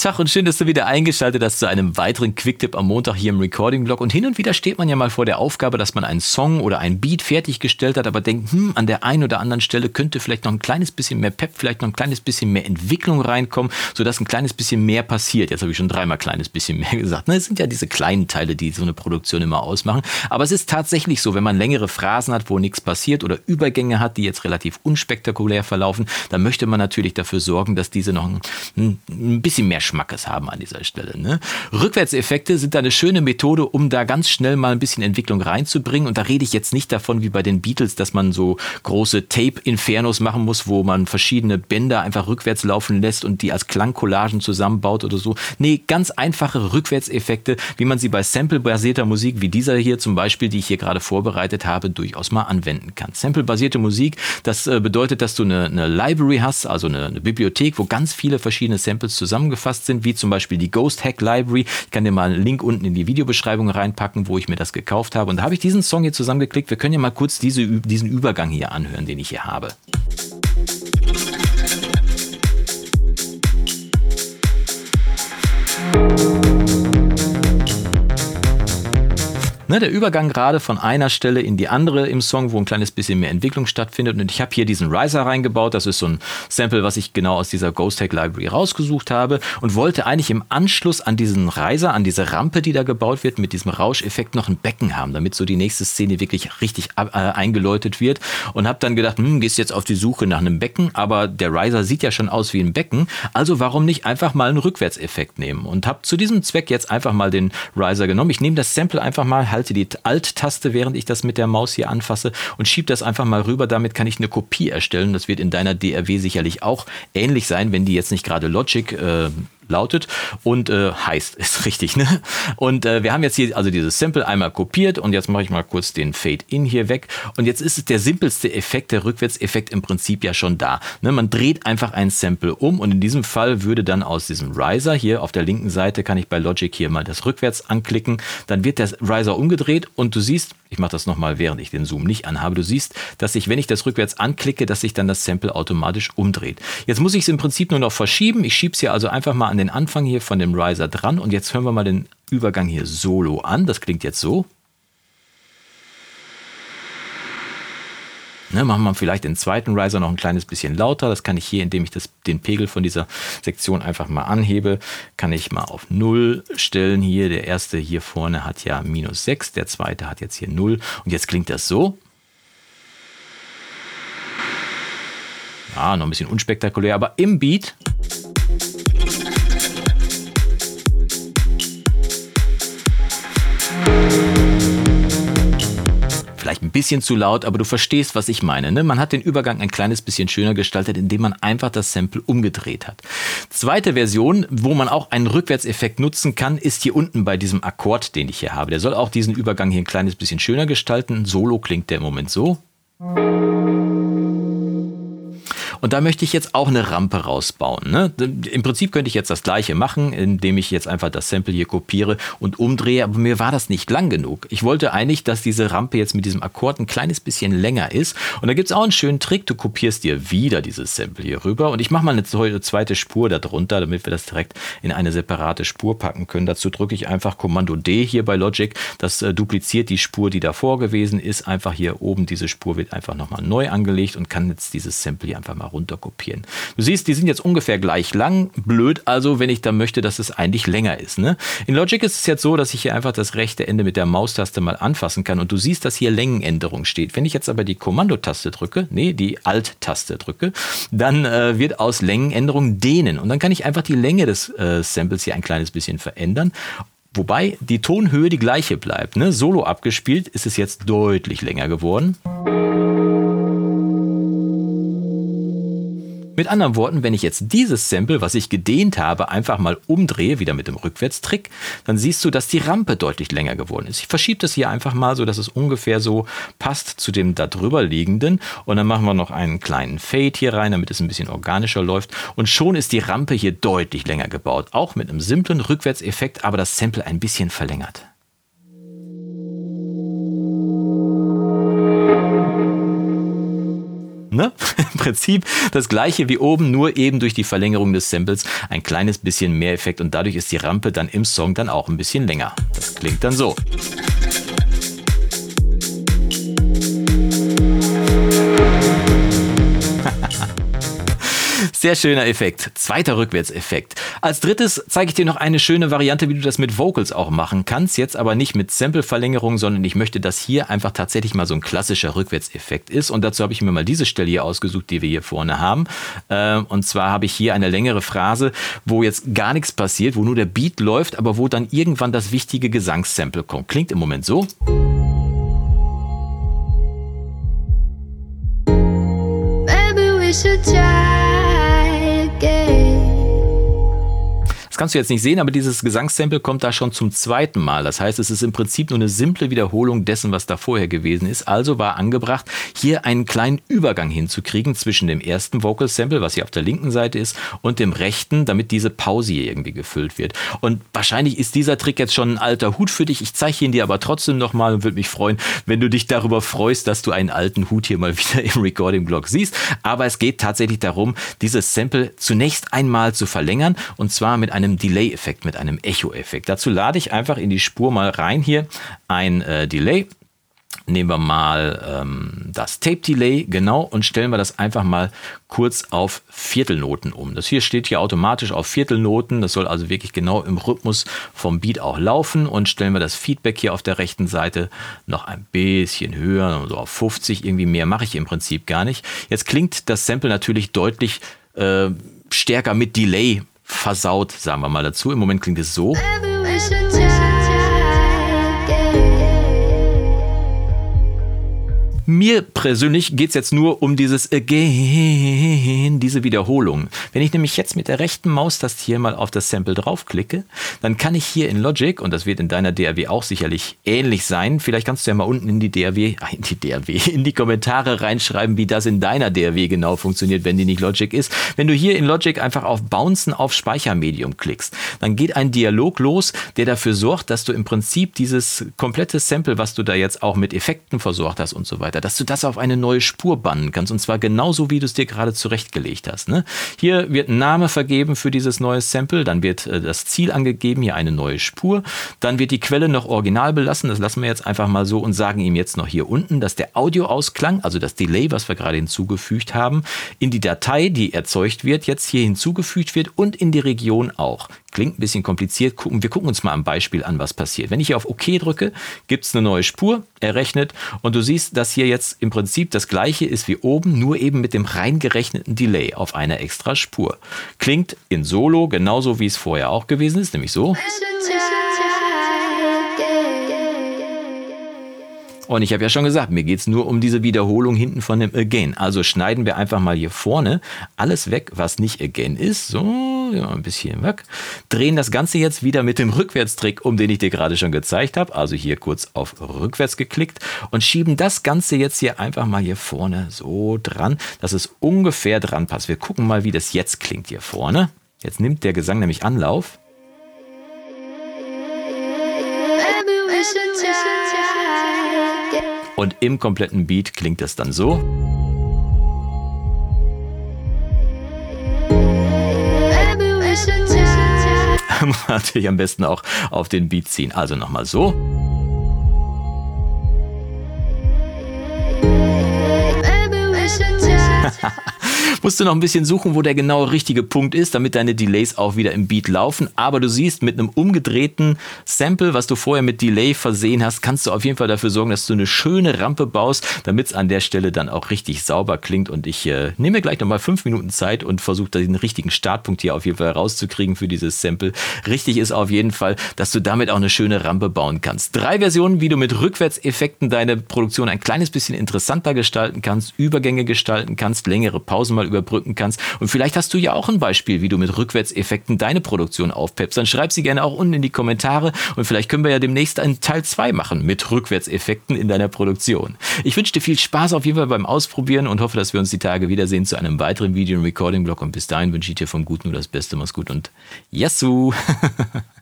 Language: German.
Tag und schön, dass du wieder eingeschaltet hast zu einem weiteren Quicktip am Montag hier im Recording-Blog. Und hin und wieder steht man ja mal vor der Aufgabe, dass man einen Song oder ein Beat fertiggestellt hat, aber denkt, hm, an der einen oder anderen Stelle könnte vielleicht noch ein kleines bisschen mehr Pep, vielleicht noch ein kleines bisschen mehr Entwicklung reinkommen, sodass ein kleines bisschen mehr passiert. Jetzt habe ich schon dreimal kleines bisschen mehr gesagt. Ne, es sind ja diese kleinen Teile, die so eine Produktion immer ausmachen. Aber es ist tatsächlich so, wenn man längere Phrasen hat, wo nichts passiert oder Übergänge hat, die jetzt relativ unspektakulär verlaufen, dann möchte man natürlich dafür sorgen, dass diese noch ein, ein bisschen mehr Schmackes haben an dieser Stelle. Ne? Rückwärtseffekte sind eine schöne Methode, um da ganz schnell mal ein bisschen Entwicklung reinzubringen. Und da rede ich jetzt nicht davon wie bei den Beatles, dass man so große Tape-Infernos machen muss, wo man verschiedene Bänder einfach rückwärts laufen lässt und die als Klangcollagen zusammenbaut oder so. Nee, ganz einfache Rückwärtseffekte, wie man sie bei samplebasierter Musik wie dieser hier zum Beispiel, die ich hier gerade vorbereitet habe, durchaus mal anwenden kann. Samplebasierte Musik, das äh, bedeutet, dass du eine, eine Library hast, also eine, eine Bibliothek, wo ganz viele verschiedene Samples zusammengefasst sind, wie zum Beispiel die Ghost Hack Library. Ich kann dir mal einen Link unten in die Videobeschreibung reinpacken, wo ich mir das gekauft habe. Und da habe ich diesen Song hier zusammengeklickt. Wir können ja mal kurz diese, diesen Übergang hier anhören, den ich hier habe. Ne, der Übergang gerade von einer Stelle in die andere im Song, wo ein kleines bisschen mehr Entwicklung stattfindet. Und ich habe hier diesen Riser reingebaut. Das ist so ein Sample, was ich genau aus dieser Ghost Tech Library rausgesucht habe und wollte eigentlich im Anschluss an diesen Riser, an diese Rampe, die da gebaut wird, mit diesem Rauscheffekt noch ein Becken haben, damit so die nächste Szene wirklich richtig äh, eingeläutet wird. Und habe dann gedacht, hm, gehst jetzt auf die Suche nach einem Becken, aber der Riser sieht ja schon aus wie ein Becken. Also warum nicht einfach mal einen Rückwärtseffekt nehmen? Und habe zu diesem Zweck jetzt einfach mal den Riser genommen. Ich nehme das Sample einfach mal, halt halte die Alt-Taste, während ich das mit der Maus hier anfasse und schiebe das einfach mal rüber. Damit kann ich eine Kopie erstellen. Das wird in deiner DRW sicherlich auch ähnlich sein, wenn die jetzt nicht gerade Logic äh, lautet und äh, heißt, ist richtig, ne? Und äh, wir haben jetzt hier also dieses Sample einmal kopiert und jetzt mache ich mal kurz den Fade-In hier weg und jetzt ist es der simpelste Effekt, der Rückwärtseffekt im Prinzip ja schon da. Ne? Man dreht einfach ein Sample um und in diesem Fall würde dann aus diesem Riser hier auf der linken Seite kann ich bei Logic hier mal das rückwärts anklicken, dann wird der Riser umgedreht und du siehst, ich mache das nochmal, während ich den Zoom nicht anhabe. Du siehst, dass sich, wenn ich das rückwärts anklicke, dass sich dann das Sample automatisch umdreht. Jetzt muss ich es im Prinzip nur noch verschieben. Ich schiebe es hier also einfach mal an den Anfang hier von dem Riser dran. Und jetzt hören wir mal den Übergang hier solo an. Das klingt jetzt so. Ne, machen wir vielleicht den zweiten Riser noch ein kleines bisschen lauter. Das kann ich hier, indem ich das, den Pegel von dieser Sektion einfach mal anhebe, kann ich mal auf 0 stellen hier. Der erste hier vorne hat ja minus 6, der zweite hat jetzt hier 0. Und jetzt klingt das so. Ja, noch ein bisschen unspektakulär, aber im Beat vielleicht ein bisschen zu laut, aber du verstehst, was ich meine. Ne? Man hat den Übergang ein kleines bisschen schöner gestaltet, indem man einfach das Sample umgedreht hat. Zweite Version, wo man auch einen Rückwärtseffekt nutzen kann, ist hier unten bei diesem Akkord, den ich hier habe. Der soll auch diesen Übergang hier ein kleines bisschen schöner gestalten. Solo klingt der im Moment so. Und da möchte ich jetzt auch eine Rampe rausbauen. Ne? Im Prinzip könnte ich jetzt das gleiche machen, indem ich jetzt einfach das Sample hier kopiere und umdrehe, aber mir war das nicht lang genug. Ich wollte eigentlich, dass diese Rampe jetzt mit diesem Akkord ein kleines bisschen länger ist. Und da gibt es auch einen schönen Trick, du kopierst dir wieder dieses Sample hier rüber und ich mache mal eine zweite Spur darunter, damit wir das direkt in eine separate Spur packen können. Dazu drücke ich einfach Kommando D hier bei Logic. Das äh, dupliziert die Spur, die davor gewesen ist. Einfach hier oben, diese Spur wird einfach nochmal neu angelegt und kann jetzt dieses Sample hier einfach mal runterkopieren. Du siehst, die sind jetzt ungefähr gleich lang. Blöd also, wenn ich dann möchte, dass es eigentlich länger ist. Ne? In Logic ist es jetzt so, dass ich hier einfach das rechte Ende mit der Maustaste mal anfassen kann und du siehst, dass hier Längenänderung steht. Wenn ich jetzt aber die Kommandotaste drücke, nee, die Alt-Taste drücke, dann äh, wird aus Längenänderung dehnen und dann kann ich einfach die Länge des äh, Samples hier ein kleines bisschen verändern Wobei die Tonhöhe die gleiche bleibt. Ne? Solo abgespielt ist es jetzt deutlich länger geworden. Mit anderen Worten, wenn ich jetzt dieses Sample, was ich gedehnt habe, einfach mal umdrehe, wieder mit dem Rückwärtstrick, dann siehst du, dass die Rampe deutlich länger geworden ist. Ich verschiebe das hier einfach mal so, dass es ungefähr so passt zu dem da drüber liegenden. Und dann machen wir noch einen kleinen Fade hier rein, damit es ein bisschen organischer läuft. Und schon ist die Rampe hier deutlich länger gebaut. Auch mit einem simplen Rückwärtseffekt, aber das Sample ein bisschen verlängert. Ne? Im Prinzip das gleiche wie oben, nur eben durch die Verlängerung des Samples ein kleines bisschen mehr Effekt und dadurch ist die Rampe dann im Song dann auch ein bisschen länger. Das klingt dann so. Sehr schöner Effekt. Zweiter Rückwärtseffekt. Als drittes zeige ich dir noch eine schöne Variante, wie du das mit Vocals auch machen kannst. Jetzt aber nicht mit Sample-Verlängerung, sondern ich möchte, dass hier einfach tatsächlich mal so ein klassischer Rückwärtseffekt ist. Und dazu habe ich mir mal diese Stelle hier ausgesucht, die wir hier vorne haben. Ähm, und zwar habe ich hier eine längere Phrase, wo jetzt gar nichts passiert, wo nur der Beat läuft, aber wo dann irgendwann das wichtige Gesangssample kommt. Klingt im Moment so. Maybe we should try. Kannst du jetzt nicht sehen, aber dieses Gesangssample kommt da schon zum zweiten Mal. Das heißt, es ist im Prinzip nur eine simple Wiederholung dessen, was da vorher gewesen ist. Also war angebracht, hier einen kleinen Übergang hinzukriegen zwischen dem ersten Vocal Sample, was hier auf der linken Seite ist, und dem rechten, damit diese Pause hier irgendwie gefüllt wird. Und wahrscheinlich ist dieser Trick jetzt schon ein alter Hut für dich. Ich zeige ihn dir aber trotzdem nochmal und würde mich freuen, wenn du dich darüber freust, dass du einen alten Hut hier mal wieder im Recording-Blog siehst. Aber es geht tatsächlich darum, dieses Sample zunächst einmal zu verlängern und zwar mit einem einem Delay-Effekt, mit einem Echo-Effekt. Dazu lade ich einfach in die Spur mal rein hier ein äh, Delay. Nehmen wir mal ähm, das Tape Delay, genau, und stellen wir das einfach mal kurz auf Viertelnoten um. Das hier steht hier automatisch auf Viertelnoten. Das soll also wirklich genau im Rhythmus vom Beat auch laufen. Und stellen wir das Feedback hier auf der rechten Seite noch ein bisschen höher, so auf 50. Irgendwie mehr mache ich im Prinzip gar nicht. Jetzt klingt das Sample natürlich deutlich äh, stärker mit Delay versaut, sagen wir mal dazu. Im Moment klingt es so. Mir persönlich geht es jetzt nur um dieses Again, diese Wiederholung. Wenn ich nämlich jetzt mit der rechten Maustaste hier mal auf das Sample draufklicke, dann kann ich hier in Logic, und das wird in deiner DRW auch sicherlich ähnlich sein, vielleicht kannst du ja mal unten in die ah, in die DRW, in die Kommentare reinschreiben, wie das in deiner DRW genau funktioniert, wenn die nicht Logic ist. Wenn du hier in Logic einfach auf Bouncen auf Speichermedium klickst, dann geht ein Dialog los, der dafür sorgt, dass du im Prinzip dieses komplette Sample, was du da jetzt auch mit Effekten versorgt hast und so weiter, dass du das auf eine neue Spur bannen kannst. Und zwar genauso, wie du es dir gerade zurechtgelegt hast. Ne? Hier wird ein Name vergeben für dieses neue Sample, dann wird äh, das Ziel angegeben, hier eine neue Spur. Dann wird die Quelle noch original belassen, das lassen wir jetzt einfach mal so und sagen ihm jetzt noch hier unten, dass der Audioausklang, also das Delay, was wir gerade hinzugefügt haben, in die Datei, die erzeugt wird, jetzt hier hinzugefügt wird und in die Region auch. Klingt ein bisschen kompliziert. Gucken, wir gucken uns mal am Beispiel an, was passiert. Wenn ich hier auf OK drücke, gibt es eine neue Spur, errechnet und du siehst, dass hier jetzt im Prinzip das gleiche ist wie oben, nur eben mit dem reingerechneten Delay auf einer extra Spur. Klingt in Solo genauso, wie es vorher auch gewesen ist, nämlich so. Und ich habe ja schon gesagt, mir geht es nur um diese Wiederholung hinten von dem Again. Also schneiden wir einfach mal hier vorne alles weg, was nicht Again ist. So, ja, ein bisschen weg. Drehen das Ganze jetzt wieder mit dem Rückwärtstrick, um den ich dir gerade schon gezeigt habe. Also hier kurz auf rückwärts geklickt und schieben das Ganze jetzt hier einfach mal hier vorne so dran, dass es ungefähr dran passt. Wir gucken mal, wie das jetzt klingt hier vorne. Jetzt nimmt der Gesang nämlich Anlauf. Und im kompletten Beat klingt es dann so. Natürlich am besten auch auf den Beat ziehen. Also nochmal so. Musst du noch ein bisschen suchen, wo der genaue richtige Punkt ist, damit deine Delays auch wieder im Beat laufen. Aber du siehst, mit einem umgedrehten Sample, was du vorher mit Delay versehen hast, kannst du auf jeden Fall dafür sorgen, dass du eine schöne Rampe baust, damit es an der Stelle dann auch richtig sauber klingt. Und ich äh, nehme gleich nochmal fünf Minuten Zeit und versuche den richtigen Startpunkt hier auf jeden Fall rauszukriegen für dieses Sample. Richtig ist auf jeden Fall, dass du damit auch eine schöne Rampe bauen kannst. Drei Versionen, wie du mit Rückwärtseffekten deine Produktion ein kleines bisschen interessanter gestalten kannst, Übergänge gestalten kannst, längere Pausen mal überbrücken kannst. Und vielleicht hast du ja auch ein Beispiel, wie du mit Rückwärtseffekten deine Produktion aufpeppst. Dann schreib sie gerne auch unten in die Kommentare und vielleicht können wir ja demnächst einen Teil 2 machen mit Rückwärtseffekten in deiner Produktion. Ich wünsche dir viel Spaß auf jeden Fall beim Ausprobieren und hoffe, dass wir uns die Tage wiedersehen zu einem weiteren Video- und Recording-Blog. Und bis dahin wünsche ich dir vom Guten nur das Beste. Mach's gut und Yassou!